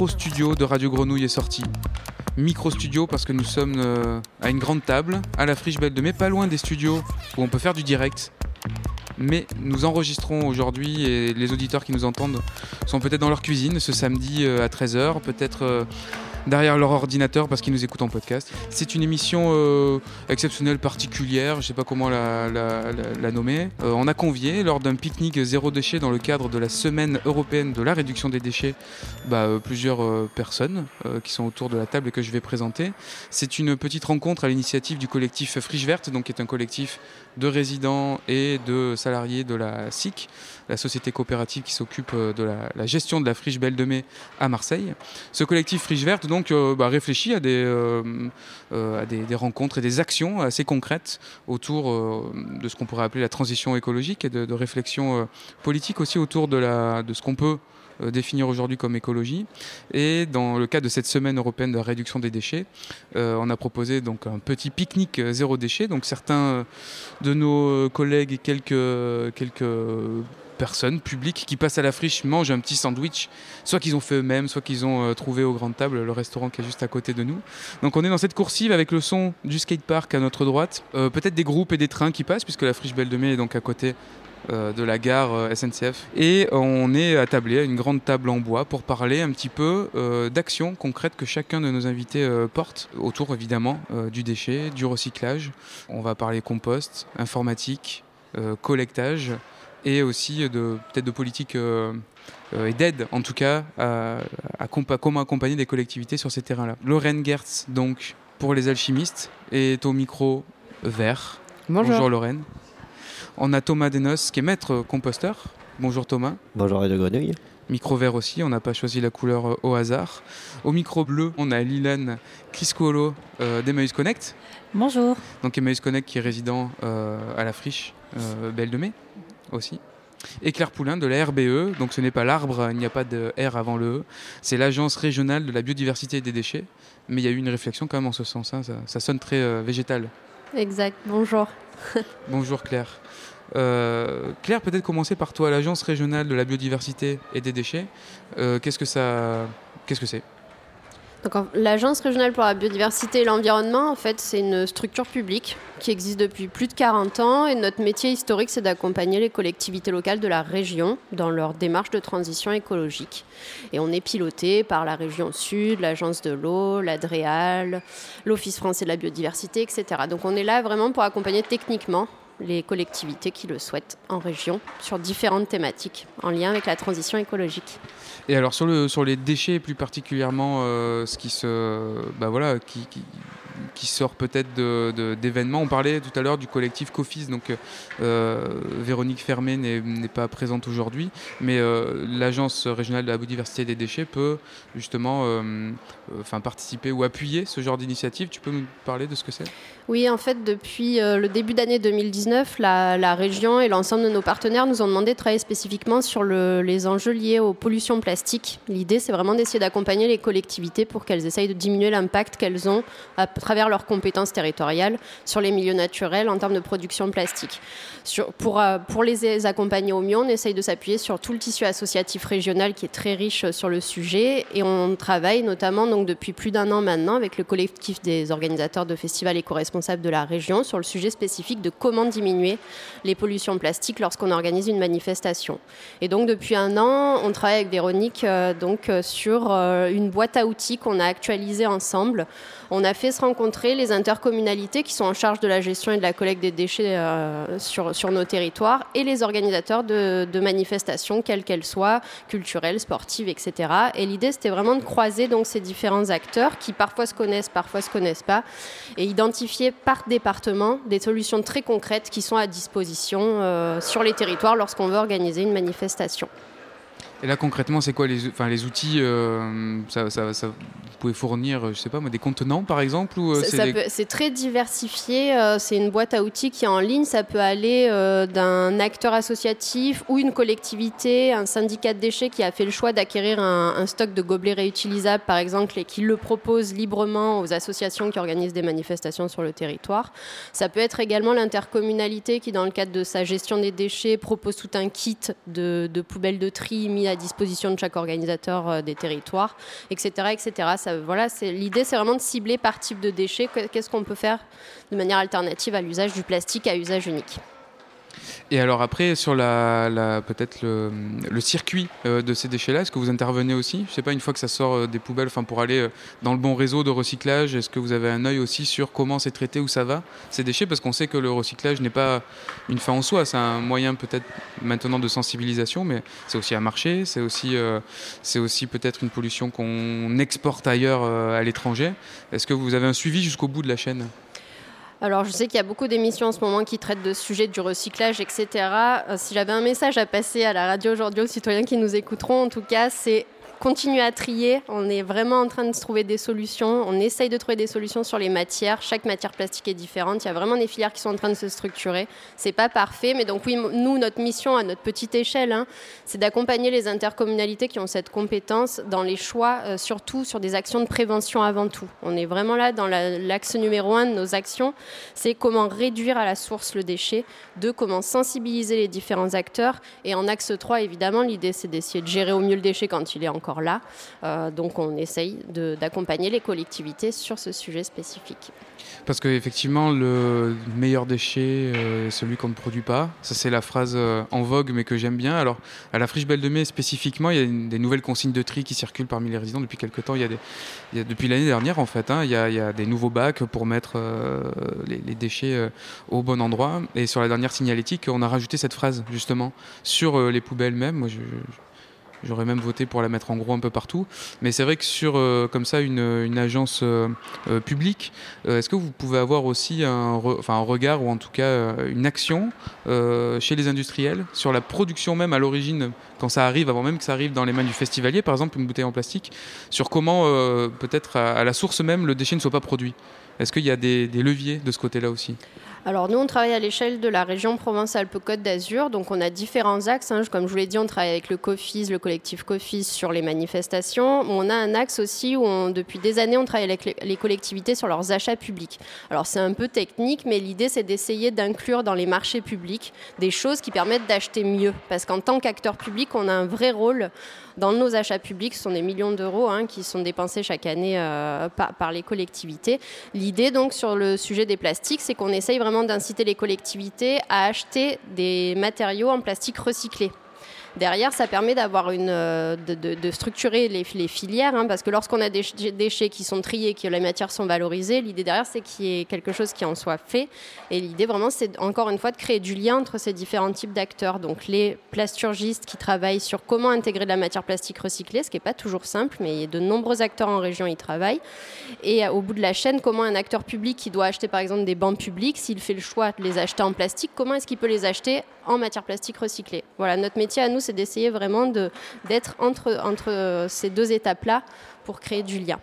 micro studio de Radio Grenouille est sorti. Micro studio parce que nous sommes euh, à une grande table, à la Friche Belle de Mai, pas loin des studios où on peut faire du direct. Mais nous enregistrons aujourd'hui et les auditeurs qui nous entendent sont peut-être dans leur cuisine ce samedi euh, à 13h, peut-être euh, derrière leur ordinateur parce qu'ils nous écoutent en podcast. C'est une émission euh, exceptionnelle, particulière, je ne sais pas comment la, nommer. Euh, on a convié lors d'un pique-nique zéro déchet dans le cadre de la semaine européenne de la réduction des déchets bah, euh, plusieurs personnes qui sont autour de la table que je vais présenter. C'est une petite rencontre à l'initiative du collectif Friche Verte, donc qui est un collectif de résidents et de salariés de la SIC, la société coopérative qui s'occupe de la, la gestion de la friche Belle de Mai à Marseille. Ce collectif Friche Verte donc euh, bah, réfléchit à, des, euh, euh, à des, rencontres et des actions assez concrètes autour de ce qu'on pourrait appeler la transition écologique et de, réflexion politique aussi autour de, la, de ce qu'on peut définir aujourd'hui comme écologie. Et dans le cadre de cette semaine européenne de la réduction des déchets, on a proposé donc un petit pique-nique zéro déchet. Donc certains de nos collègues et quelques, quelques personnes publiques qui passent à la friche mangent un petit sandwich, soit qu'ils ont fait eux-mêmes, soit qu'ils ont euh, trouvé aux grandes tables, le restaurant qui est juste à côté de nous. Donc on est dans cette coursive avec le son du skatepark à notre droite, Euh, peut-être des groupes et des trains qui passent, puisque la friche Belle de est donc à côté euh, de la gare SNCF. Et on est attablé à une grande table en bois pour parler un petit peu euh, d'actions concrètes que chacun de nos invités porte, autour évidemment du déchet, du recyclage. On va parler compost, informatique, collectage et aussi de peut-être de politique euh, euh, et d'aide en tout cas à, comment accompagner des collectivités sur ces terrains-là. Lorraine Gertz donc pour les alchimistes est au micro vert. Bonjour. Lorraine. On a Thomas Denos qui est maître composteur. Bonjour Thomas. Bonjour Radio Grenouille. Micro vert aussi, on n'a pas choisi la couleur euh, au hasard. Au micro bleu, on a Lilan Criscuolo euh, d'Emmaüs Connect. Bonjour. Donc Emmaüs Connect qui est résident euh, à la friche euh, Belle de Mai aussi. Et Claire Poulain de la RBE, donc ce n'est pas l'arbre, il n'y a pas de R avant le E, c'est l'Agence régionale de la biodiversité et des déchets, mais il y a eu une réflexion quand même en ce sens, hein, ça, ça sonne très euh, végétal. Exact. Bonjour. Bonjour Claire. Euh, Claire, peut-être commencer par toi, l'Agence régionale de la biodiversité et des déchets, euh, qu'est-ce que ça... Qu'est-ce que c'est? l'Agence régionale pour la biodiversité et l'environnement, en fait, c'est une structure publique qui existe depuis plus de 40 ans. Et notre métier historique, c'est d'accompagner les collectivités locales de la région dans leur démarche de transition écologique. Et on est piloté par la région Sud, l'Agence de l'eau, l'ADREAL, l'Office français de la biodiversité, etc. Donc, on est là vraiment pour accompagner techniquement les collectivités qui le souhaitent en région sur différentes thématiques en lien avec la transition écologique. Et alors sur, le, sur les déchets plus particulièrement, euh, ce qui se, bah voilà, qui, qui, qui sort peut-être d'événements. On parlait tout à l'heure du collectif Cofis, donc euh, Véronique Fermé n'est pas présente aujourd'hui, mais euh, l'agence régionale de la biodiversité des déchets peut justement, euh, euh, participer ou appuyer ce genre d'initiative. Tu peux nous parler de ce que c'est? Oui, en fait, depuis euh, le début d'année 2019, la, région et l'ensemble de nos partenaires nous ont demandé de travailler spécifiquement sur le- les enjeux liés aux pollutions plastiques. L'idée, c'est vraiment d'essayer d'accompagner les collectivités pour qu'elles essayent de diminuer l'impact qu'elles ont à travers leurs compétences territoriales sur les milieux naturels en termes de production plastique. Pour, euh, pour les accompagner au mieux, on essaye de s'appuyer sur tout le tissu associatif régional qui est très riche euh, sur le sujet et on travaille notamment donc depuis plus d'un an maintenant avec le collectif des organisateurs de festivals éco-responsables de la région sur le sujet spécifique de comment diminuer les pollutions plastiques lorsqu'on organise une manifestation. Et donc depuis un an, on travaille avec Véronique euh, donc sur une boîte à outils qu'on a actualisée ensemble. On a fait se rencontrer les intercommunalités qui sont en charge de la gestion et de la collecte des déchets euh, sur, nos territoires et les organisateurs de, manifestations, quelles qu'elles soient, culturelles, sportives, etc. Et l'idée, c'était vraiment de croiser donc ces différents acteurs qui parfois se connaissent, parfois se connaissent pas, et identifier par département des solutions très concrètes qui sont à disposition euh, sur les territoires lorsqu'on veut organiser une manifestation. Et là concrètement, c'est quoi les, enfin, les outils euh, ça, ça- ça- Vous pouvez fournir, je sais pas, moi, des contenants par exemple ou euh, c'est des- très diversifié. euh, c'est une boîte à outils qui est en ligne. Ça peut aller euh, d'un acteur associatif ou une collectivité, un syndicat de déchets qui a fait le choix d'acquérir un, un stock de gobelets réutilisables, par exemple, et qui le propose librement aux associations qui organisent des manifestations sur le territoire. Ça peut être également l'intercommunalité qui, dans le cadre de sa gestion des déchets, propose tout un kit de, de poubelles de tri mis à disposition de chaque organisateur des territoires, etc. etc. Ça, voilà, l'idée, c'est vraiment de cibler par type de déchets qu'est-ce qu'on peut faire de manière alternative à l'usage du plastique à usage unique? Et alors après, sur la, peut-être le, circuit euh, de ces déchets-là, est-ce que vous intervenez aussi? Je ne sais pas, une fois que ça sort euh, des poubelles, pour aller euh, dans le bon réseau de recyclage, est-ce que vous avez un œil aussi sur comment c'est traité, où ça va, ces déchets? Parce qu'on sait que le recyclage n'est pas une fin en soi, c'est un moyen peut-être maintenant de sensibilisation, mais c'est aussi un marché, c'est aussi, c'est aussi peut-être une pollution qu'on exporte ailleurs à l'étranger. Est-ce que vous avez un suivi jusqu'au bout de la chaîne? Alors, je sais qu'il y a beaucoup d'émissions en ce moment qui traitent de sujets du recyclage, etc. Euh, si j'avais un message à passer à la radio aujourd'hui aux citoyens qui nous écouteront, en tout cas, c'est continuer à trier. On est vraiment en train de trouver des solutions. On essaye de trouver des solutions sur les matières. Chaque matière plastique est différente. Il y a vraiment des filières qui sont en train de se structurer. C'est pas parfait, mais donc oui, nous, notre mission à notre petite échelle, hein, c'est d'accompagner les intercommunalités qui ont cette compétence dans les choix, euh, surtout sur des actions de prévention avant tout. On est vraiment là dans l'axe numéro un de nos actions, c'est comment réduire à la source le déchet, de comment sensibiliser les différents acteurs, et en axe 3, évidemment, l'idée c'est d'essayer de gérer au mieux le déchet quand il est encore là. Euh, donc on essaye d'accompagner les collectivités sur ce sujet spécifique. Parce qu'effectivement, le meilleur déchet euh, est celui qu'on ne produit pas. Ça, c'est la phrase euh, en vogue, mais que j'aime bien. Alors, à la Friche Belle de Mai, spécifiquement, il y a des nouvelles consignes de tri qui circulent parmi les résidents depuis quelques temps. Il y a, depuis l'année dernière, en fait, hein, il, y a, des nouveaux bacs pour mettre les, déchets au bon endroit. Et sur la dernière signalétique, on a rajouté cette phrase, justement, sur les poubelles même. Moi, je J'aurais même voté pour la mettre en gros un peu partout. Mais c'est vrai que sur euh, comme ça une, agence euh, euh, publique, est-ce que vous pouvez avoir aussi un, un regard ou en tout cas une action chez les industriels sur la production même à l'origine, quand ça arrive, avant même que ça arrive dans les mains du festivalier, par exemple une bouteille en plastique, sur comment peut-être à, la source même le déchet ne soit pas produit? Est-ce qu'il y a des leviers de ce côté-là aussi? Alors nous, on travaille à l'échelle de la région Provence-Alpes-Côte d'Azur. Donc on a différents axes. Hein. Comme je vous l'ai dit, on travaille avec le COFIS, le collectif COFIS sur les manifestations. On a un axe aussi où depuis des années, on travaille avec les collectivités sur leurs achats publics. Alors c'est un peu technique, mais l'idée c'est d'essayer d'inclure dans les marchés publics des choses qui permettent d'acheter mieux. Parce qu'en tant qu'acteur public, on a un vrai rôle dans nos achats publics. Ce sont des millions d'euros hein, qui sont dépensés chaque année euh, par, les collectivités. L'idée donc sur le sujet des plastiques, c'est qu'on essaye vraiment d'inciter les collectivités à acheter des matériaux en plastique recyclé. Derrière, ça permet d'avoir une, euh, de, structurer les, filières, hein, parce que lorsqu'on a des déchets qui sont triés, que les matières sont valorisées, l'idée derrière, c'est qu'il y ait quelque chose qui en soit fait. Et l'idée vraiment, c'est encore une fois de créer du lien entre ces différents types d'acteurs. Donc les plasturgistes qui travaillent sur comment intégrer de la matière plastique recyclée, ce qui n'est pas toujours simple, mais de nombreux acteurs en région y travaillent. Et euh, au bout de la chaîne, comment un acteur public qui doit acheter par exemple des bancs publics, s'il fait le choix de les acheter en plastique, comment est-ce qu'il peut les acheter en matière plastique recyclée? Voilà, notre métier à nous, c'est d'essayer vraiment d'être entre, entre ces deux étapes-là pour créer du lien.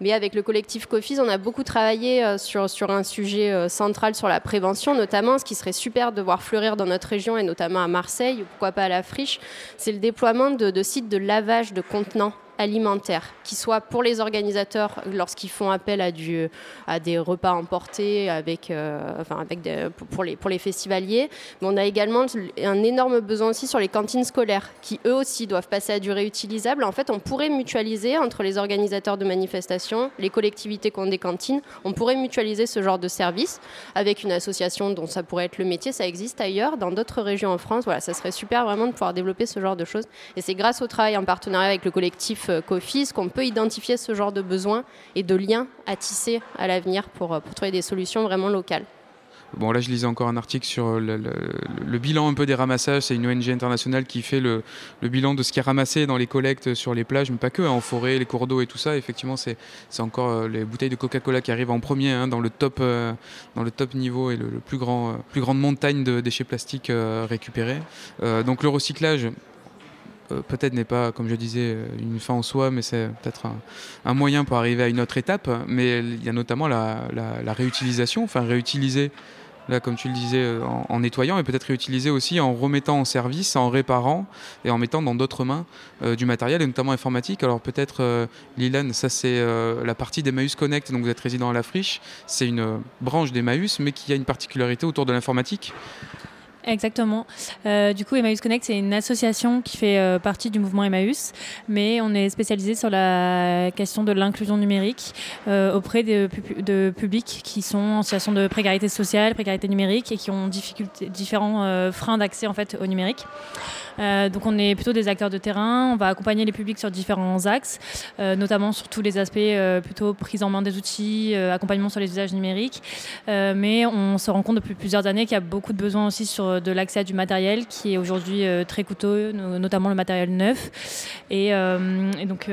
Mais avec le collectif COFIS, on a beaucoup travaillé euh, sur, sur un sujet euh, central sur la prévention, notamment ce qui serait super de voir fleurir dans notre région et notamment à Marseille, ou pourquoi pas à la Friche, c'est le déploiement de, de sites de lavage de contenants alimentaire, qui soit pour les organisateurs lorsqu'ils font appel à, des repas emportés avec, euh, pour, les, pour les festivaliers. Mais on a également un énorme besoin aussi sur les cantines scolaires, qui eux aussi doivent passer à du réutilisable. En fait, on pourrait mutualiser entre les organisateurs de manifestations, les collectivités qui ont des cantines, on pourrait mutualiser ce genre de service avec une association dont ça pourrait être le métier. Ça existe ailleurs, dans d'autres régions en France. Voilà, ça serait super vraiment de pouvoir développer ce genre de choses. Et c'est grâce au travail en partenariat avec le collectif euh, COFIS qu'on peut identifier ce genre de besoins et de liens à tisser à l'avenir pour, euh, trouver des solutions vraiment locales. Bon, là, je lisais encore un article sur le, bilan un peu des ramassages. C'est une ONG internationale qui fait le, bilan de ce qui est ramassé dans les collectes sur les plages, mais pas que, hein, en forêt, les cours d'eau et tout ça. Effectivement, c'est encore euh, les bouteilles de Coca-Cola qui arrivent en premier hein, dans, le top, dans le top niveau et le, plus, grand, plus grande montagne de déchets plastiques récupérés. donc le recyclage, euh, peut-être n'est pas, comme je disais, euh, une fin en soi, mais c'est peut-être un, moyen pour arriver à une autre étape. Mais il y a notamment la, réutilisation, enfin réutiliser, là comme tu le disais, euh, en, nettoyant, et peut-être réutiliser aussi en remettant en service, en réparant et en mettant dans d'autres mains du matériel, et notamment informatique. Alors peut-être, Lilan, ça c'est la partie d'Emmaüs Connect, donc vous êtes résident à la friche, c'est une branche d'Emmaüs, mais qui a une particularité autour de l'informatique. Exactement. Euh, du coup, Emmaüs Connect, c'est une association qui fait euh, partie du mouvement Emmaüs, mais on est spécialisé sur la question de l'inclusion numérique euh, auprès de, publics qui sont en situation de précarité sociale, précarité numérique et qui ont différents freins d'accès en fait au numérique. Donc on est plutôt des acteurs de terrain, on va accompagner les publics sur différents axes, notamment sur tous les aspects plutôt prise en main des outils, accompagnement sur les usages numériques. mais on se rend compte depuis plusieurs années qu'il y a beaucoup de besoins aussi sur de l'accès à du matériel qui est aujourd'hui très coûteux, notamment le matériel neuf. Et, donc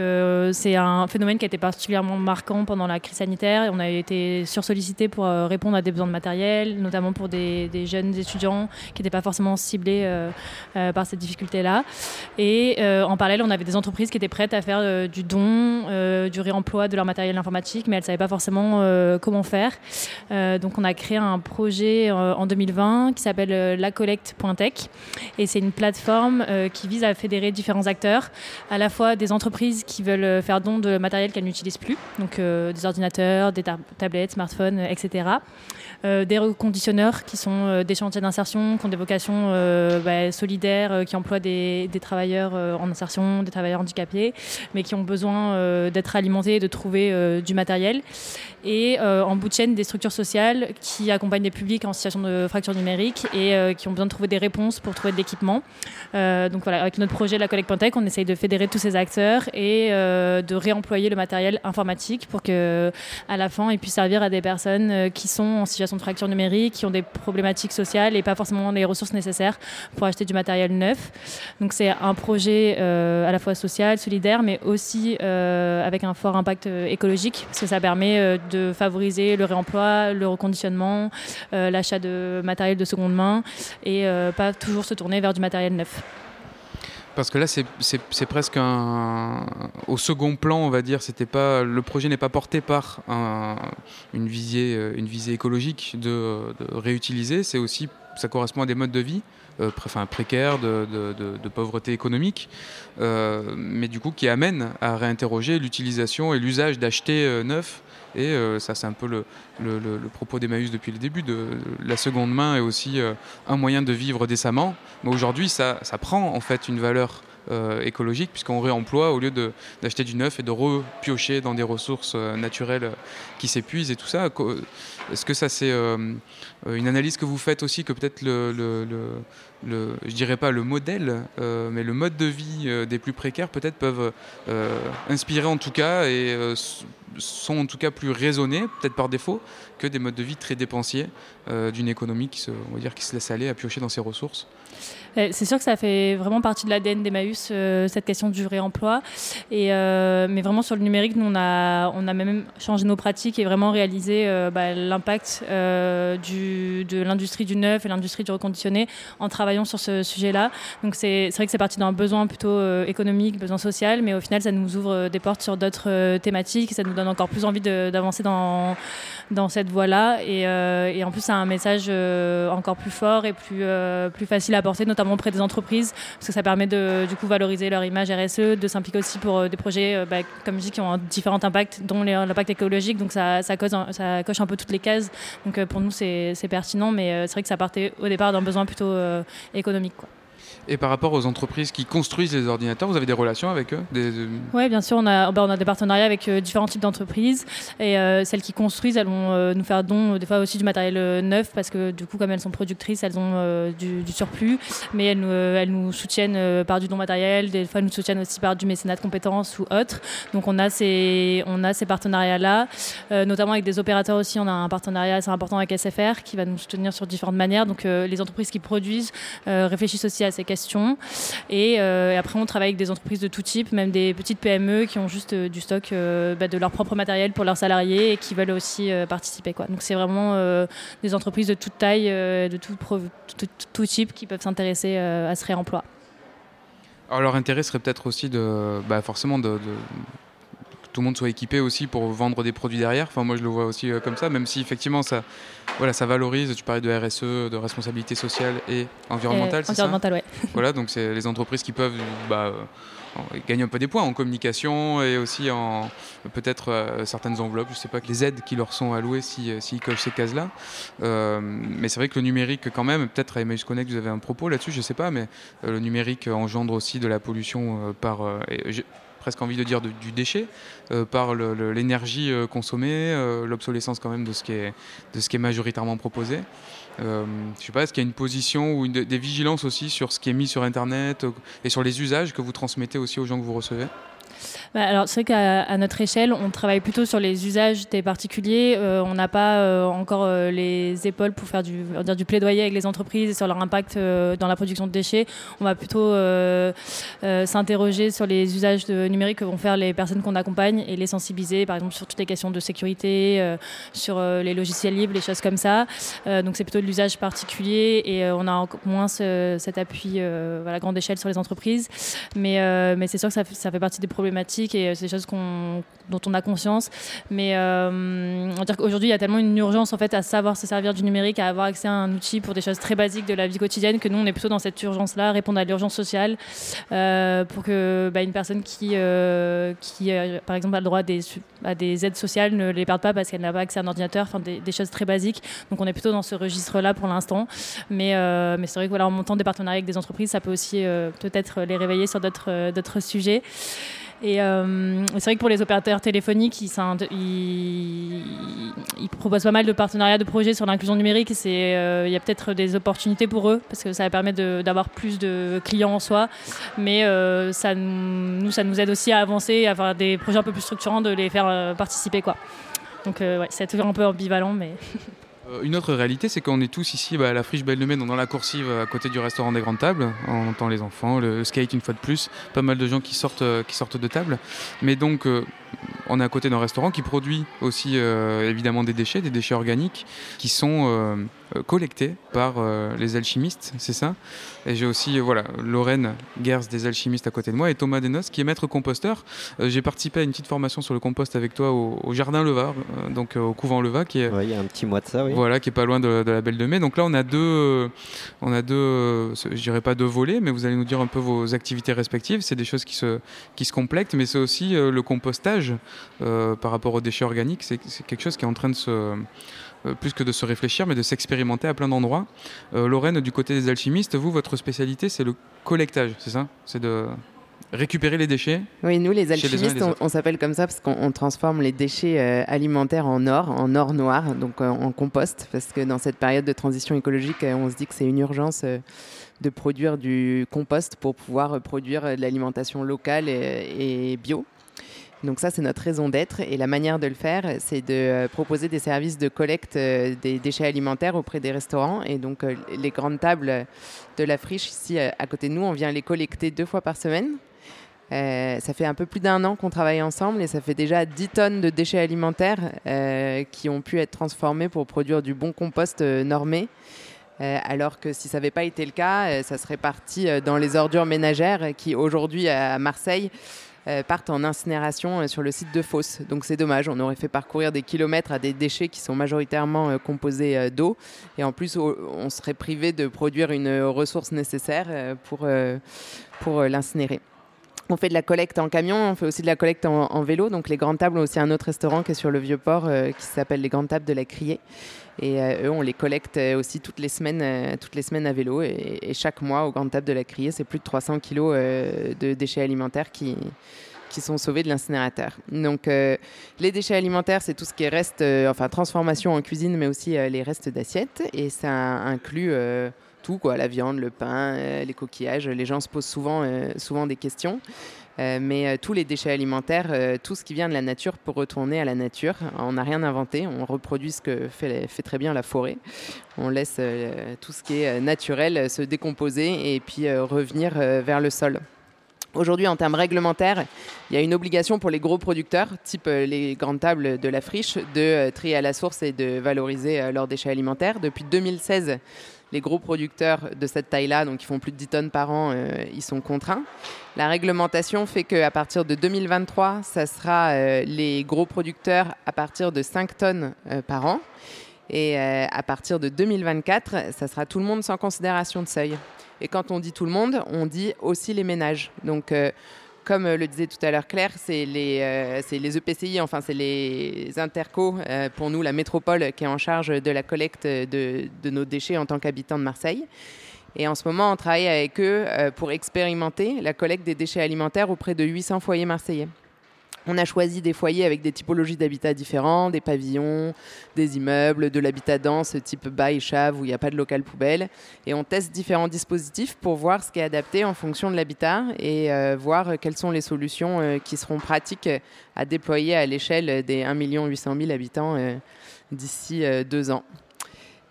c'est un phénomène qui a été particulièrement marquant pendant la crise sanitaire. On a été sursollicité pour répondre à des besoins de matériel, notamment pour des, jeunes étudiants qui n'étaient pas forcément ciblés par cette difficulté là Et euh, en parallèle, on avait des entreprises qui étaient prêtes à faire euh, du don, euh, du réemploi de leur matériel informatique, mais elles ne savaient pas forcément comment faire. donc on a créé un projet en 2020 qui s'appelle lacollecte.tech. Et c'est une plateforme qui vise à fédérer différents acteurs, à la fois des entreprises qui veulent faire don de matériel qu'elles n'utilisent plus, donc des ordinateurs, des tablettes, smartphones, etc. des reconditionneurs qui sont des chantiers d'insertion, qui ont des vocations bah, solidaires, qui emploient des, travailleurs euh, en insertion, des travailleurs handicapés, mais qui ont besoin euh, d'être alimentés, de trouver euh, du matériel. Et en bout de chaîne, des structures sociales qui accompagnent des publics en situation de fracture numérique et qui ont besoin de trouver des réponses pour trouver de l'équipement. donc voilà, avec notre projet La Collecte Pantec, on essaye de fédérer tous ces acteurs et de réemployer le matériel informatique pour que à la fin, il puisse servir à des personnes qui sont en situation de fracture numérique, qui ont des problématiques sociales et pas forcément les ressources nécessaires pour acheter du matériel neuf. Donc c'est un projet euh, à la fois social, solidaire, mais aussi euh, avec un fort impact euh, écologique, parce que ça permet de favoriser le réemploi, le reconditionnement, l'achat de matériel de seconde main, et pas toujours se tourner vers du matériel neuf. Parce que là, c'est presque un, au second plan, on va dire. C'était pas le projet n'est pas porté par une visée, une visée écologique de, de réutiliser. C'est aussi, ça correspond à des modes de vie euh, enfin, précaire, de, de, pauvreté économique, euh, mais du coup qui amène à réinterroger l'utilisation et l'usage d'acheter euh, neuf. Et ça, c'est un peu le, le, le, propos d'Emmaüs depuis le début. De, la seconde main est aussi un moyen de vivre décemment. Mais aujourd'hui, ça, ça prend en fait une valeur euh, écologique, puisqu'on réemploie au lieu d'acheter du neuf et de repiocher dans des ressources euh, naturelles qui s'épuisent et tout ça. Est-ce que ça, c'est euh, une analyse que vous faites aussi, que peut-être le, je dirais pas le modèle, mais le mode de vie des plus précaires peut-être peuvent inspirer en tout cas et sont en tout cas plus raisonnés, peut-être par défaut, que des modes de vie très dépensiers d'une économie qui se, on va dire, qui se laisse aller à piocher dans ses ressources. C'est sûr que ça fait vraiment partie de l'ADN d'Emmaüs, euh, cette question du réemploi. Et, euh, mais vraiment sur le numérique, nous, on a, on a même changé nos pratiques et vraiment réalisé euh, bah, l'impact de l'industrie du neuf et l'industrie du reconditionné en travaillant sur ce sujet-là. Donc c'est vrai que c'est parti d'un besoin plutôt économique, besoin social, mais au final, ça nous ouvre des portes sur d'autres thématiques et ça nous donne encore plus envie d'avancer dans, dans cette voie-là. Et, et, en plus, a un message encore plus fort et plus, plus facile à porter, notamment auprès des entreprises, parce que ça permet de du coup valoriser leur image RSE, de s'impliquer aussi pour euh, des projets, euh, bah, comme je dis, qui ont différents impacts, dont l'impact écologique. Donc ça, ça, coche un peu toutes les cases. Donc euh, pour nous, c'est pertinent, mais c'est vrai que ça partait au départ d'un besoin plutôt économique. Quoi. Et par rapport aux entreprises qui construisent les ordinateurs, vous avez des relations avec eux Oui, bien sûr, on a, bah, on a des partenariats avec euh, différents types d'entreprises. Et euh, celles qui construisent, elles vont euh, nous faire don des fois aussi du matériel neuf, parce que du coup, comme elles sont productrices, elles ont du, surplus. Mais elles nous, elles nous soutiennent par du don matériel, des fois elles nous soutiennent aussi par du mécénat de compétences ou autre. Donc on a ces, on a ces partenariats-là, notamment avec des opérateurs aussi. On a un partenariat assez important avec SFR qui va nous soutenir sur différentes manières. Donc les entreprises qui produisent réfléchissent aussi à ces euh, et, après, on travaille avec des entreprises de tout type, même des petites PME qui ont juste euh, du stock euh, bah, de leur propre matériel pour leurs salariés et qui veulent aussi participer. Quoi. Donc, c'est vraiment des entreprises de toute taille, de tout, type qui peuvent s'intéresser à ce réemploi. Alors, leur intérêt serait peut-être aussi de, bah, forcément de, tout le monde soit équipé aussi pour vendre des produits derrière. Enfin, moi, je le vois aussi comme ça, même si effectivement, ça, voilà, ça valorise. Tu parlais de RSE, de responsabilité sociale et environnementale. environnementale, ouais. voilà, donc c'est les entreprises qui peuvent bah, gagnent un peu des points en communication et aussi en peut-être certaines enveloppes, je ne sais pas, les aides qui leur sont allouées s'ils si, cochent ces cases-là. mais c'est vrai que le numérique, quand même, peut-être à Emmaüs Connect, vous avez un propos là-dessus, je ne sais pas, mais le numérique engendre aussi de la pollution par presque envie de dire du déchet, euh, par l'énergie euh, consommée, euh, l'obsolescence quand même de ce qui est, majoritairement proposé. je sais pas, est-ce qu'il y a une position ou des vigilances aussi sur ce qui est mis sur Internet et sur les usages que vous transmettez aussi aux gens que vous recevez? Bah, alors c'est vrai qu'à notre échelle, on travaille plutôt sur les usages des particuliers. Euh, on n'a pas euh, encore euh, les épaules pour faire du, dire, du plaidoyer avec les entreprises sur leur impact dans la production de déchets. On va plutôt s'interroger sur les usages de numérique que vont faire les personnes qu'on accompagne et les sensibiliser, par exemple sur toutes les questions de sécurité, sur les logiciels libres, les choses comme ça. donc c'est plutôt de l'usage particulier et on a moins cet appui à grande échelle sur les entreprises. Mais, mais c'est sûr que ça, ça fait partie des problèmes et euh, c'est des choses dont on a conscience. Mais euh, on dire qu'aujourd'hui, il y a tellement une urgence en fait à savoir se servir du numérique, à avoir accès à un outil pour des choses très basiques de la vie quotidienne, que nous, on est plutôt dans cette urgence-là, répondre à l'urgence sociale, euh, pour que bah, une personne qui, qui par exemple, a le droit à des, aides sociales ne les perde pas parce qu'elle n'a pas accès à un ordinateur, des, choses très basiques. Donc on est plutôt dans ce registre-là pour l'instant. Mais, c'est vrai que en montant des partenariats avec des entreprises, ça peut aussi peut-être les réveiller sur d'autres sujets. Et euh, c'est vrai que pour les opérateurs téléphoniques, ils, proposent pas mal de partenariats de projets sur l'inclusion numérique. Euh, il y a peut-être des opportunités pour eux parce que ça va permettre d'avoir plus de clients en soi. Mais euh, ça, nous, ça nous aide aussi à avancer, à avoir des projets un peu plus structurants, de les faire participer. Donc ouais, c'est toujours un peu ambivalent, mais. Euh, une autre réalité, c'est qu'on est tous ici bah, à la friche Belle de dans la coursive à côté du restaurant des Grandes Tables. On entend les enfants, le skate une fois de plus, pas mal de gens qui sortent, euh, qui sortent de table. Mais donc, euh, on est à côté d'un restaurant qui produit aussi évidemment des déchets, des déchets organiques, qui sont collectés par les alchimistes, c'est ça? Et j'ai aussi voilà, Lorraine Gers des alchimistes à côté de moi et Thomas Denos qui est maître composteur. j'ai participé à une petite formation sur le compost avec toi au, Jardin Levar, donc au couvent Levar. Qui est, il y a un petit mois de ça, oui. Voilà, qui est pas loin de, la Belle de Mai. Donc là, on a deux, on a deux, je dirais pas deux volets, mais vous allez nous dire un peu vos activités respectives. C'est des choses qui se, qui se complètent, mais c'est aussi euh, le compostage euh, par rapport aux déchets organiques. C'est quelque chose qui est en train de se euh, plus que de se réfléchir, mais de s'expérimenter à plein d'endroits. Lorraine, du côté des alchimistes, vous, votre spécialité, c'est le collectage, c'est ça? C'est de récupérer les déchets Oui, nous, les alchimistes, on, s'appelle comme ça parce qu'on transforme les déchets euh, alimentaires en or, en or noir, donc euh, en compost, parce que dans cette période de transition écologique, euh, on se dit que c'est une urgence de produire du compost pour pouvoir produire de l'alimentation locale et, bio. Donc ça, c'est notre raison d'être. Et la manière de le faire, c'est de proposer des services de collecte des déchets alimentaires auprès des restaurants. Et donc les grandes tables de la friche ici à côté de nous, on vient les collecter deux fois par semaine. Euh, ça fait un peu plus d'un an qu'on travaille ensemble et ça fait déjà 10 tonnes de déchets alimentaires euh, qui ont pu être transformés pour produire du bon compost euh, normé. alors que si ça n'avait pas été le cas, ça serait parti dans les ordures ménagères qui aujourd'hui à Marseille partent en incinération sur le site de Fos. Donc c'est dommage, on aurait fait parcourir des kilomètres à des déchets qui sont majoritairement composés d'eau et en plus on serait privé de produire une ressource nécessaire pour, pour l'incinérer. On fait de la collecte en camion, on fait aussi de la collecte en, vélo. Donc les Grandes Tables ont aussi un autre restaurant qui est sur le Vieux-Port euh, qui s'appelle les Grandes Tables de la Criée. Et euh, eux, on les collecte euh, aussi toutes les semaines, toutes les semaines à vélo. Et, chaque mois, aux Grandes Tables de la Criée, c'est plus de 300 kilos de déchets alimentaires qui, qui sont sauvés de l'incinérateur. Donc les déchets alimentaires, c'est tout ce qui reste, enfin transformation en cuisine, mais aussi les restes d'assiettes. Et ça inclut tout, quoi, la viande, le pain, euh, les coquillages. Les gens se posent souvent, euh, souvent des questions. Euh, mais tous les déchets alimentaires, tout ce qui vient de la nature peut retourner à la nature. On n'a rien inventé, on reproduit ce que fait, fait très bien la forêt. On laisse tout ce qui est naturel se décomposer et puis revenir vers le sol. Aujourd'hui, en termes réglementaires, il y a une obligation pour les gros producteurs, type les grandes tables de la friche, de trier à la source et de valoriser leurs déchets alimentaires. Depuis 2016, les gros producteurs de cette taille-là, donc qui font plus de 10 tonnes par an, euh, ils sont contraints. La réglementation fait qu'à partir de 2023, ça sera euh, les gros producteurs à partir de 5 tonnes euh, par an. Et à partir de 2024, ça sera tout le monde sans considération de seuil. Et quand on dit tout le monde, on dit aussi les ménages. Donc comme le disait tout à l'heure Claire, c'est les, les EPCI, enfin c'est les intercos, pour nous la métropole qui est en charge de la collecte de, de nos déchets en tant qu'habitants de Marseille. Et en ce moment, on travaille avec eux pour expérimenter la collecte des déchets alimentaires auprès de 800 foyers marseillais. On a choisi des foyers avec des typologies d'habitat différents, des pavillons, des immeubles, de l'habitat dense type bail, chave où il n'y a pas de local poubelle. Et on teste différents dispositifs pour voir ce qui est adapté en fonction de l'habitat et euh, voir quelles sont les solutions euh, qui seront pratiques à déployer à l'échelle des 1 800 000 habitants euh, d'ici deux ans.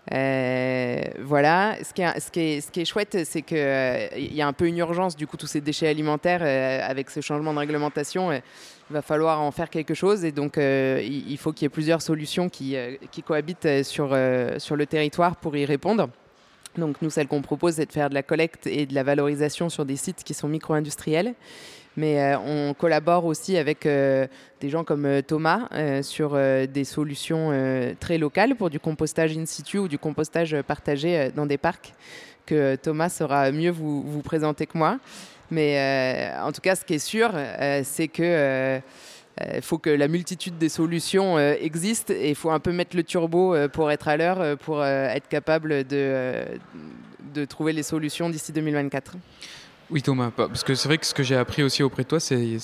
voilà, ce qui est, chouette, c'est qu'il y a un peu une urgence, du coup, tous ces déchets alimentaires avec ce changement de réglementation va falloir en faire quelque chose et donc euh, il faut qu'il y ait plusieurs solutions qui, euh, qui cohabitent euh, sur, sur le territoire pour y répondre. Donc nous, celle qu'on propose, c'est de faire de la collecte et de la valorisation sur des sites qui sont micro-industriels. Mais on collabore aussi avec des gens comme Thomas sur des solutions très locales pour du compostage in situ ou du compostage partagé dans des parcs que Thomas saura mieux vous, vous présenter que moi. Mais euh, en tout cas, ce qui est sûr, euh, c'est que il euh, faut que la multitude des solutions existe et il faut un peu mettre le turbo pour être à l'heure, pour être capable de trouver les solutions d'ici 2024. Oui Thomas, parce que c'est vrai que ce que j'ai appris aussi auprès de toi, c'est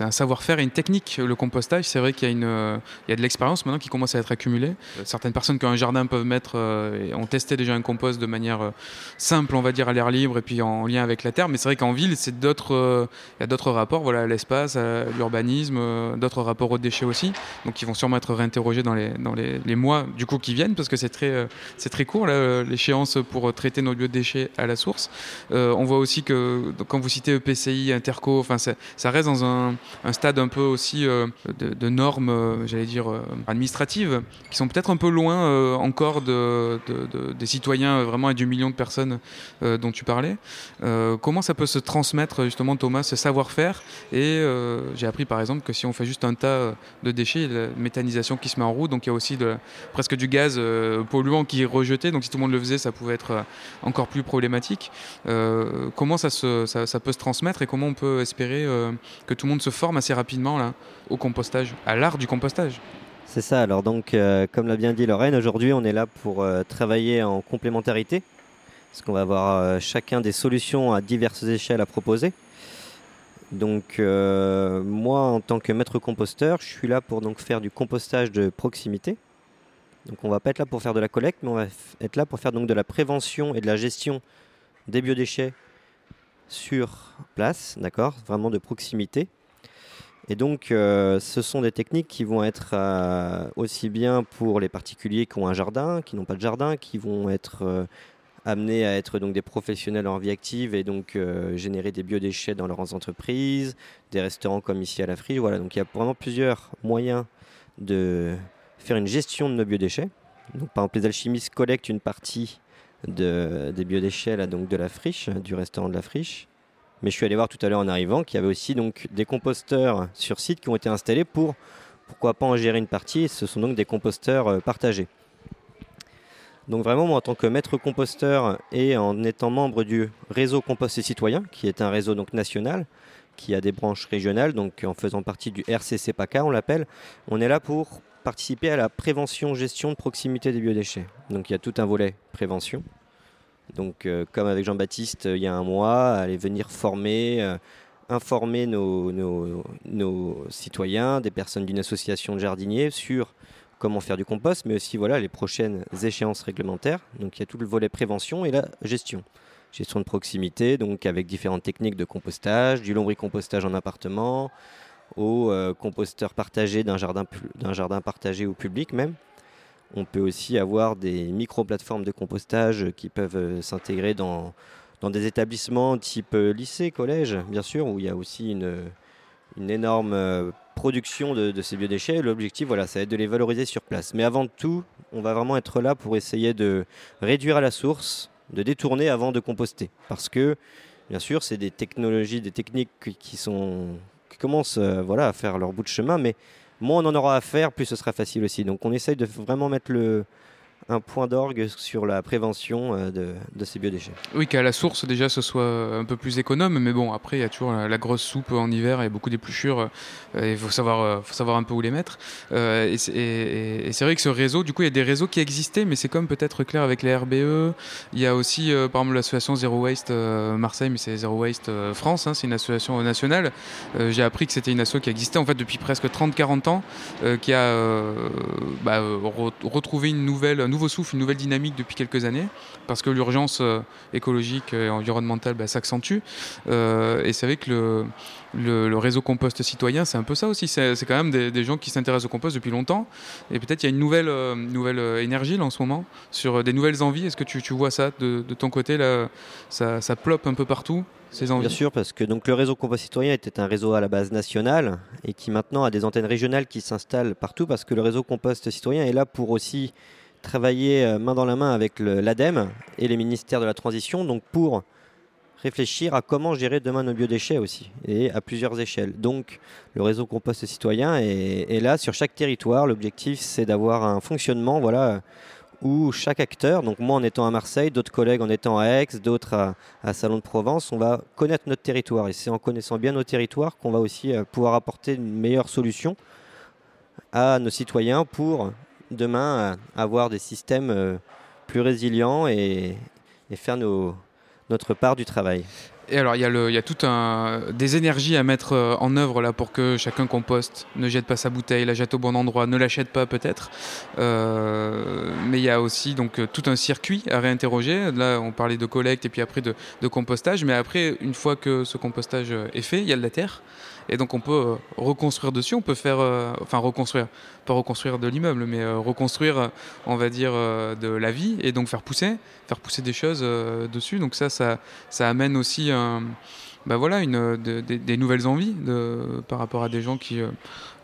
un savoir-faire et une technique. Le compostage, c'est vrai qu'il y, a y a de l'expérience maintenant qui commence à être accumulée. Certaines personnes qui ont un jardin peuvent mettre, euh, ont testé déjà un compost de manière euh, simple, on va dire, à l'air libre et puis en lien avec la terre. Mais c'est vrai qu'en ville, c'est d'autres, euh, il y a d'autres rapports, voilà, l'espace, l'urbanisme, d'autres rapports aux déchets aussi. Donc ils vont sûrement être réinterrogés dans les, dans les, les mois du coup qui viennent parce que c'est très, c'est très court l'échéance pour traiter nos lieux de déchets à la source. on voit aussi que quand vous citez EPCI, Interco, enfin, ça, reste dans un, stade un peu aussi euh, de, normes, euh, j'allais dire, euh, administratives, qui sont peut-être un peu loin encore de, des citoyens vraiment et du million de personnes dont tu parlais. comment ça peut se transmettre, justement, Thomas, ce savoir-faire? Et j'ai appris, par exemple, que si on fait juste un tas de déchets, la méthanisation qui se met en route, donc il y a aussi presque du gaz polluant qui est rejeté, donc si tout le monde le faisait, ça pouvait être encore plus problématique. comment ça se ça, peut se transmettre et comment on peut espérer euh, que tout le monde se forme assez rapidement là, au compostage, à l'art du compostage C'est ça, alors donc euh, comme l'a bien dit Lorraine, aujourd'hui on est là pour euh, travailler en complémentarité, parce qu'on va avoir chacun des solutions à diverses échelles à proposer. Donc moi en tant que maître composteur, je suis là pour donc faire du compostage de proximité. Donc on va pas être là pour faire de la collecte, mais on va être là pour faire donc de la prévention et de la gestion des biodéchets sur place, d'accord, vraiment de proximité. Et donc, euh, ce sont des techniques qui vont être euh, aussi bien pour les particuliers qui ont un jardin, qui n'ont pas de jardin, qui vont être euh, amenés à être donc des professionnels en vie active et donc générer des biodéchets dans leurs entreprises, des restaurants comme ici à la Friche. Voilà, donc il y a vraiment plusieurs moyens de faire une gestion de nos biodéchets. Donc, par exemple, les alchimistes collectent une partie de, des biodéchets donc de la friche, du restaurant de la friche. Mais je suis allé voir tout à l'heure en arrivant qu'il y avait aussi donc des composteurs sur site qui ont été installés pour pourquoi pas en gérer une partie. Ce sont donc des composteurs euh, partagés. Donc vraiment, moi, en tant que maître composteur et en étant membre du réseau Compost et Citoyen, qui est un réseau donc national, qui a des branches régionales, donc en faisant partie du RCC PACA, on l'appelle, on est là pour participer à la prévention, gestion de proximité des biodéchets. Donc il y a tout un volet prévention. Donc euh, comme avec Jean-Baptiste euh, il y a un mois, aller venir former, euh, informer nos, nos, citoyens, des personnes d'une association de jardiniers sur comment faire du compost, mais aussi voilà les prochaines échéances réglementaires. Donc il y a tout le volet prévention et la gestion. Gestion de proximité, donc avec différentes techniques de compostage, du lombricompostage en appartement, au euh, composteur partagé d'un jardin, jardin partagé au public même. On peut aussi avoir des micro-plateformes de compostage qui peuvent euh, s'intégrer dans, dans des établissements type euh, lycée, collège, bien sûr, où il y a aussi une, une énorme production de, ces biodéchets. L'objectif, voilà, ça va être de les valoriser sur place. Mais avant tout, on va vraiment être là pour essayer de réduire à la source, de détourner avant de composter. Parce que, bien sûr, c'est des technologies, des techniques qui sont commencent euh, voilà, à faire leur bout de chemin, mais moins on en aura à faire, plus ce sera facile aussi. Donc on essaye de vraiment mettre le, un point d'orgue sur la prévention euh, de, ces biodéchets. Oui, qu'à la source déjà ce soit un peu plus économe, mais bon, après il y a toujours la, grosse soupe en hiver et beaucoup d'épluchures, euh, il faut savoir, euh, faut savoir un peu où les mettre. et c'est vrai que ce réseau, du coup, il y a des réseaux qui existaient, mais c'est comme peut-être clair avec les RBE. Il y a aussi, par exemple, l'association Zero Waste Marseille, mais c'est Zero Waste France, hein, c'est une association nationale. J'ai appris que c'était une asso qui existait en fait depuis presque 30-40 ans, qui a bah, retrouvé une nouvelle, nouveau souffle, une nouvelle dynamique depuis quelques années, parce que l'urgence euh, écologique et environnementale bah, s'accentue. Euh, et c'est vrai que le, réseau compost citoyen, c'est un peu ça aussi. C'est quand même des, gens qui s'intéressent au compost depuis longtemps. Et peut-être il y a une nouvelle, euh, énergie là, en ce moment, sur des nouvelles envies. Est-ce que tu, vois ça de, ton côté là, ça, ça ploppe un peu partout ces envies? Bien sûr, parce que donc le réseau compost citoyen était un réseau à la base national et qui maintenant a des antennes régionales qui s'installent partout parce que le réseau compost citoyen est là pour aussi travailler euh, main dans la main avec l'ADEME et les ministères de la Transition donc pour réfléchir à comment gérer demain nos biodéchets aussi, et à plusieurs échelles. Donc le réseau compost citoyen est, là sur chaque territoire. L'objectif c'est d'avoir un fonctionnement voilà, où chaque acteur, donc moi en étant à Marseille, d'autres collègues en étant à Aix, d'autres à, à, Salon de Provence, on va connaître notre territoire. Et c'est en connaissant bien nos territoires qu'on va aussi euh, pouvoir apporter une meilleure solution à nos citoyens pour demain avoir des systèmes euh, plus résilients et, faire notre part du travail. Et alors, il y a, tout des énergies à mettre euh, en œuvre là pour que chacun composte, ne jette pas sa bouteille, la jette au bon endroit, ne l'achète pas peut-être. Euh, mais il y a aussi donc tout un circuit à réinterroger. Là, on parlait de collecte et puis après de compostage. Mais après, une fois que ce compostage est fait, il y a de la terre. Et donc on peut euh, reconstruire dessus, on peut faire, euh, enfin reconstruire, pas reconstruire de l'immeuble, mais euh, reconstruire, on va dire, de la vie et donc faire pousser, faire pousser des choses dessus. Donc ça, ça, ça amène aussi bah voilà, une, des nouvelles envies par rapport à des gens qui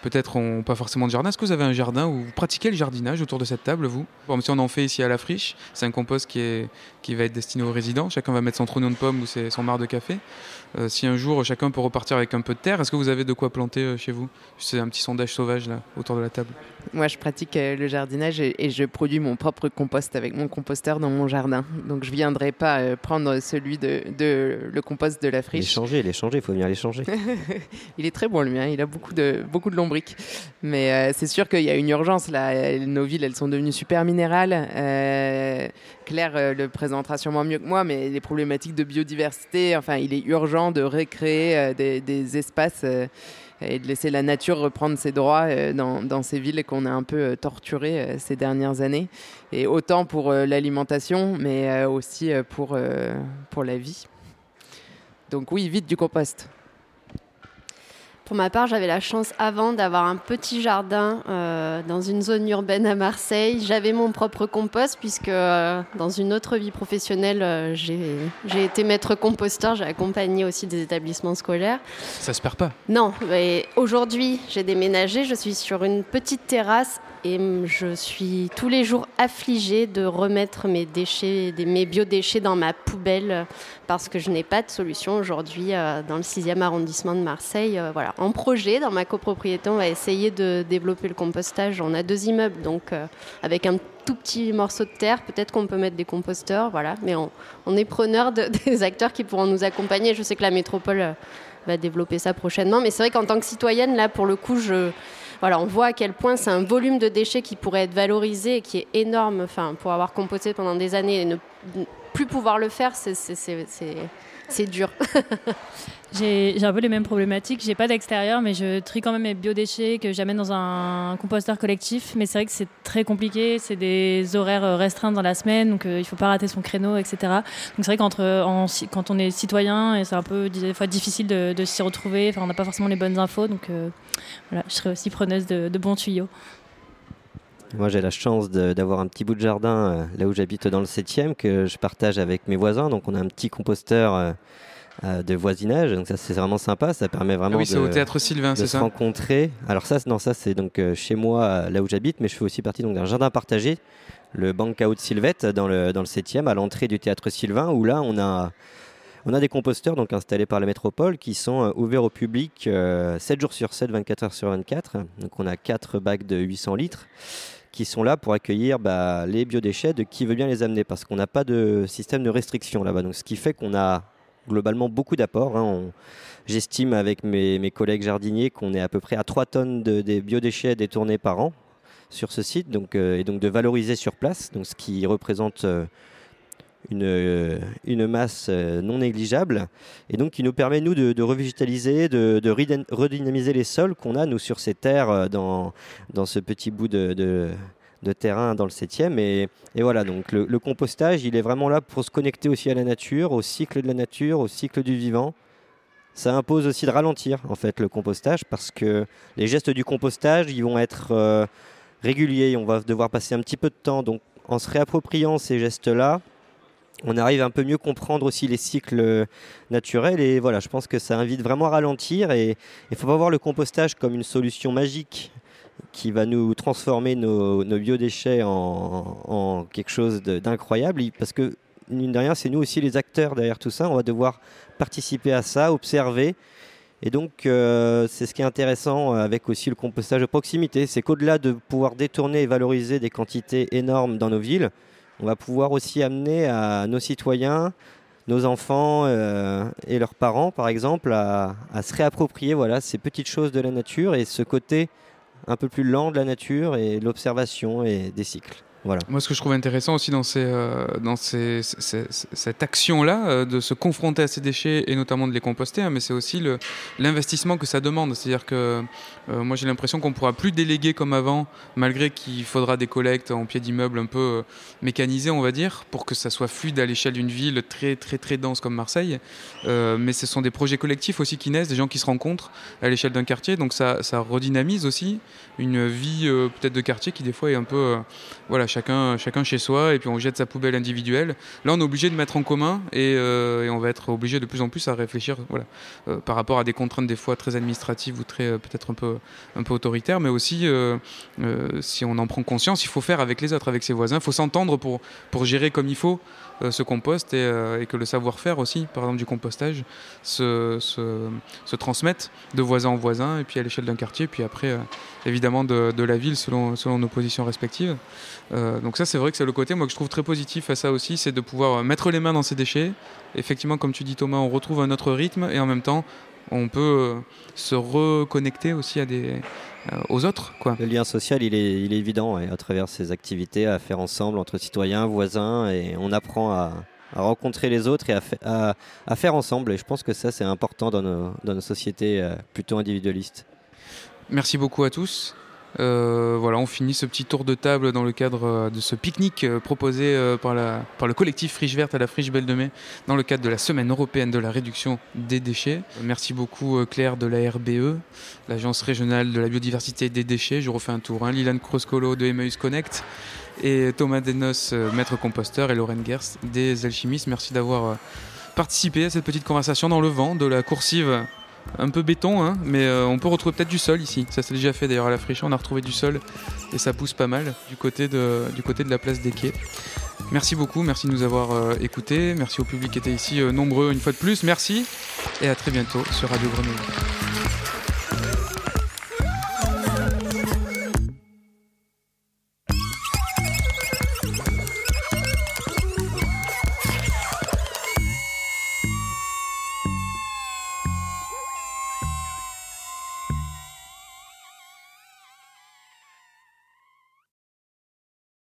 peut-être n'ont pas forcément de jardin. Est-ce que vous avez un jardin où vous pratiquez le jardinage autour de cette table, vous? Bon, Si on en fait ici à la friche, c'est un compost qui, est, qui va être destiné aux résidents. Chacun va mettre son trognon de pomme ou son marc de café. Euh, si un jour chacun peut repartir avec un peu de terre, est-ce que vous avez de quoi planter euh, chez vous? C'est un petit sondage sauvage là, autour de la table. Moi, je pratique euh, le jardinage et, je produis mon propre compost avec mon composteur dans mon jardin. Donc, je ne viendrai pas prendre celui de, le compost de la friche. Il est changé, il est changé, il faut venir l'échanger. il est très bon le mien, il a beaucoup de, beaucoup de lombriques. Mais c'est sûr qu'il y a une urgence là. Nos villes, elles sont devenues super minérales. Claire le présentera sûrement mieux que moi, mais les problématiques de biodiversité, enfin, il est urgent de recréer euh, des, espaces euh, et de laisser la nature reprendre ses droits euh, dans, ces villes qu'on a un peu torturées ces dernières années. Et autant pour l'alimentation, mais aussi pour, pour la vie. Donc oui, vite du compost. Pour ma part, j'avais la chance avant d'avoir un petit jardin euh, dans une zone urbaine à Marseille. J'avais mon propre compost puisque euh, dans une autre vie professionnelle, euh, j'ai été maître composteur. J'ai accompagné aussi des établissements scolaires. Ça se perd pas Non. Aujourd'hui, j'ai déménagé. Je suis sur une petite terrasse et je suis tous les jours affligée de remettre mes déchets, mes biodéchets dans ma poubelle parce que je n'ai pas de solution aujourd'hui euh, dans le 6e arrondissement de Marseille. Euh, voilà. En projet, dans ma copropriété, on va essayer de développer le compostage. On a deux immeubles, donc euh, avec un tout petit morceau de terre, peut-être qu'on peut mettre des composteurs, voilà. mais on, est preneur de, des acteurs qui pourront nous accompagner. Je sais que la métropole va développer ça prochainement, mais c'est vrai qu'en tant que citoyenne, là, pour le coup, je voilà, on voit à quel point c'est un volume de déchets qui pourrait être valorisé et qui est énorme. Enfin, pour avoir composté pendant des années et ne plus pouvoir le faire, c'est dur. J'ai un peu les mêmes problématiques. J'ai pas d'extérieur, mais je trie quand même mes biodéchets que j'amène dans un composteur collectif. Mais c'est vrai que c'est très compliqué. C'est des horaires euh, restreints dans la semaine, donc euh, il faut pas rater son créneau, etc. Donc c'est vrai qu'entre quand on est citoyen, et c'est un peu des fois difficile de, s'y retrouver. Enfin, on n'a pas forcément les bonnes infos, donc euh, voilà, je serais aussi preneuse de, bons tuyaux. Moi, j'ai la chance d'avoir un petit bout de jardin là où j'habite dans le 7e que je partage avec mes voisins. Donc, on a un petit composteur euh, de voisinage. Donc ça c'est vraiment sympa, ça permet vraiment ah oui, de, au théâtre Sylvain, se rencontrer. Alors ça, non, ça c'est donc euh, chez moi, là où j'habite, mais je fais aussi partie d'un jardin partagé, le Bancaut de Sylvette, dans le, dans le 7e, à l'entrée du théâtre Sylvain, où là on a, on a des composteurs donc installés par la métropole qui sont euh, ouverts au public 7 jours sur 7, 24 heures sur 24. Donc on a 4 bacs de 800 litres qui sont là pour accueillir bah, les biodéchets de qui veut bien les amener, parce qu'on n'a pas de système de restriction là-bas. Donc, ce qui fait qu'on a globalement beaucoup d'apports. Hein. J'estime avec mes, collègues jardiniers qu'on est à peu près à 3 tonnes de, biodéchets détournés par an sur ce site, donc, euh, et donc de valoriser sur place, donc ce qui représente euh, une, euh, une, masse non négligeable, et donc qui nous permet, nous, de, revégétaliser, de, redynamiser les sols qu'on a, nous, sur ces terres, dans, dans ce petit bout de, de terrain dans le 7e. Et, et voilà, donc le, compostage, il est vraiment là pour se connecter aussi à la nature, au cycle de la nature, au cycle du vivant. Ça impose aussi de ralentir, en fait, le compostage, parce que les gestes du compostage, ils vont être régulier. On va devoir passer un petit peu de temps. Donc, en se réappropriant ces gestes-là, on arrive un peu mieux comprendre aussi les cycles naturels. Et voilà, je pense que ça invite vraiment à ralentir. Et il faut pas voir le compostage comme une solution magique qui va nous transformer nos, biodéchets en, quelque chose d'incroyable. Parce que, mine de rien, c'est nous aussi les acteurs derrière tout ça. On va devoir participer à ça, observer et donc, euh, c'est ce qui est intéressant avec aussi le compostage de proximité, c'est qu'au-delà de pouvoir détourner et valoriser des quantités énormes dans nos villes, on va pouvoir aussi amener à nos citoyens, nos enfants euh, et leurs parents, par exemple, à, à, se réapproprier voilà, ces petites choses de la nature et ce côté un peu plus lent de la nature et l'observation et des cycles. Moi, ce que je trouve intéressant aussi dans, euh, cette action-là, euh, de se confronter à ces déchets et notamment de les composter, hein, mais c'est aussi l'investissement que ça demande. C'est-à-dire que euh, moi, j'ai l'impression qu'on ne pourra plus déléguer comme avant, malgré qu'il faudra des collectes en pied d'immeuble un peu mécanisées, on va dire, pour que ça soit fluide à l'échelle d'une ville très, très, très dense comme Marseille. mais ce sont des projets collectifs aussi qui naissent, des gens qui se rencontrent à l'échelle d'un quartier. Donc ça, ça redynamise aussi une vie peut-être de quartier qui, des fois, est un peu. voilà, chacun, chacun chez soi, et puis on jette sa poubelle individuelle. Là, on est obligé de mettre en commun, et, euh, on va être obligé de plus en plus à réfléchir voilà, euh, par rapport à des contraintes des fois très administratives ou très euh, peut-être un peu, un peu autoritaires, mais aussi, si on en prend conscience, il faut faire avec les autres, avec ses voisins, il faut s'entendre pour, pour gérer comme il faut ce compost et, que le savoir-faire aussi, par exemple du compostage, se, se, se, transmette de voisin en voisin, et puis à l'échelle d'un quartier, puis après, évidemment, de, la ville selon, selon nos positions respectives. Euh, donc ça, c'est vrai que c'est le côté moi que je trouve très positif à ça aussi, c'est de pouvoir euh, mettre les mains dans ces déchets. Effectivement, comme tu dis Thomas, on retrouve un autre rythme et en même temps, on peut euh, se reconnecter aussi à des, aux autres. Quoi. Le lien social, il est, il est évident à travers ces activités à faire ensemble entre citoyens, voisins, et on apprend à, rencontrer les autres et à, à, faire ensemble. Et je pense que ça, c'est important dans nos, dans nos sociétés plutôt individualistes. Merci beaucoup à tous. Euh, voilà, on finit ce petit tour de table dans le cadre euh, de ce pique-nique euh, proposé par, le collectif Friche Verte à la Friche Belle de Mai dans le cadre de la Semaine européenne de la réduction des déchets. Merci beaucoup Claire de la RBE, l'Agence régionale de la biodiversité des déchets. Je refais un tour. Hein. Lilan Croscolo de Emmaüs Connect et Thomas Denos, maître composteur, et Lorraine Gers des Alchimistes. Merci d'avoir participé à cette petite conversation dans le vent de la coursive un peu béton, hein, mais euh, on peut retrouver peut-être du sol ici. Ça s'est déjà fait d'ailleurs à la friche, on a retrouvé du sol et ça pousse pas mal du côté de, la place des quais. Merci beaucoup, merci de nous avoir euh, écoutés, merci au public qui était ici euh, nombreux une fois de plus, merci et à très bientôt sur Radio Grenouille.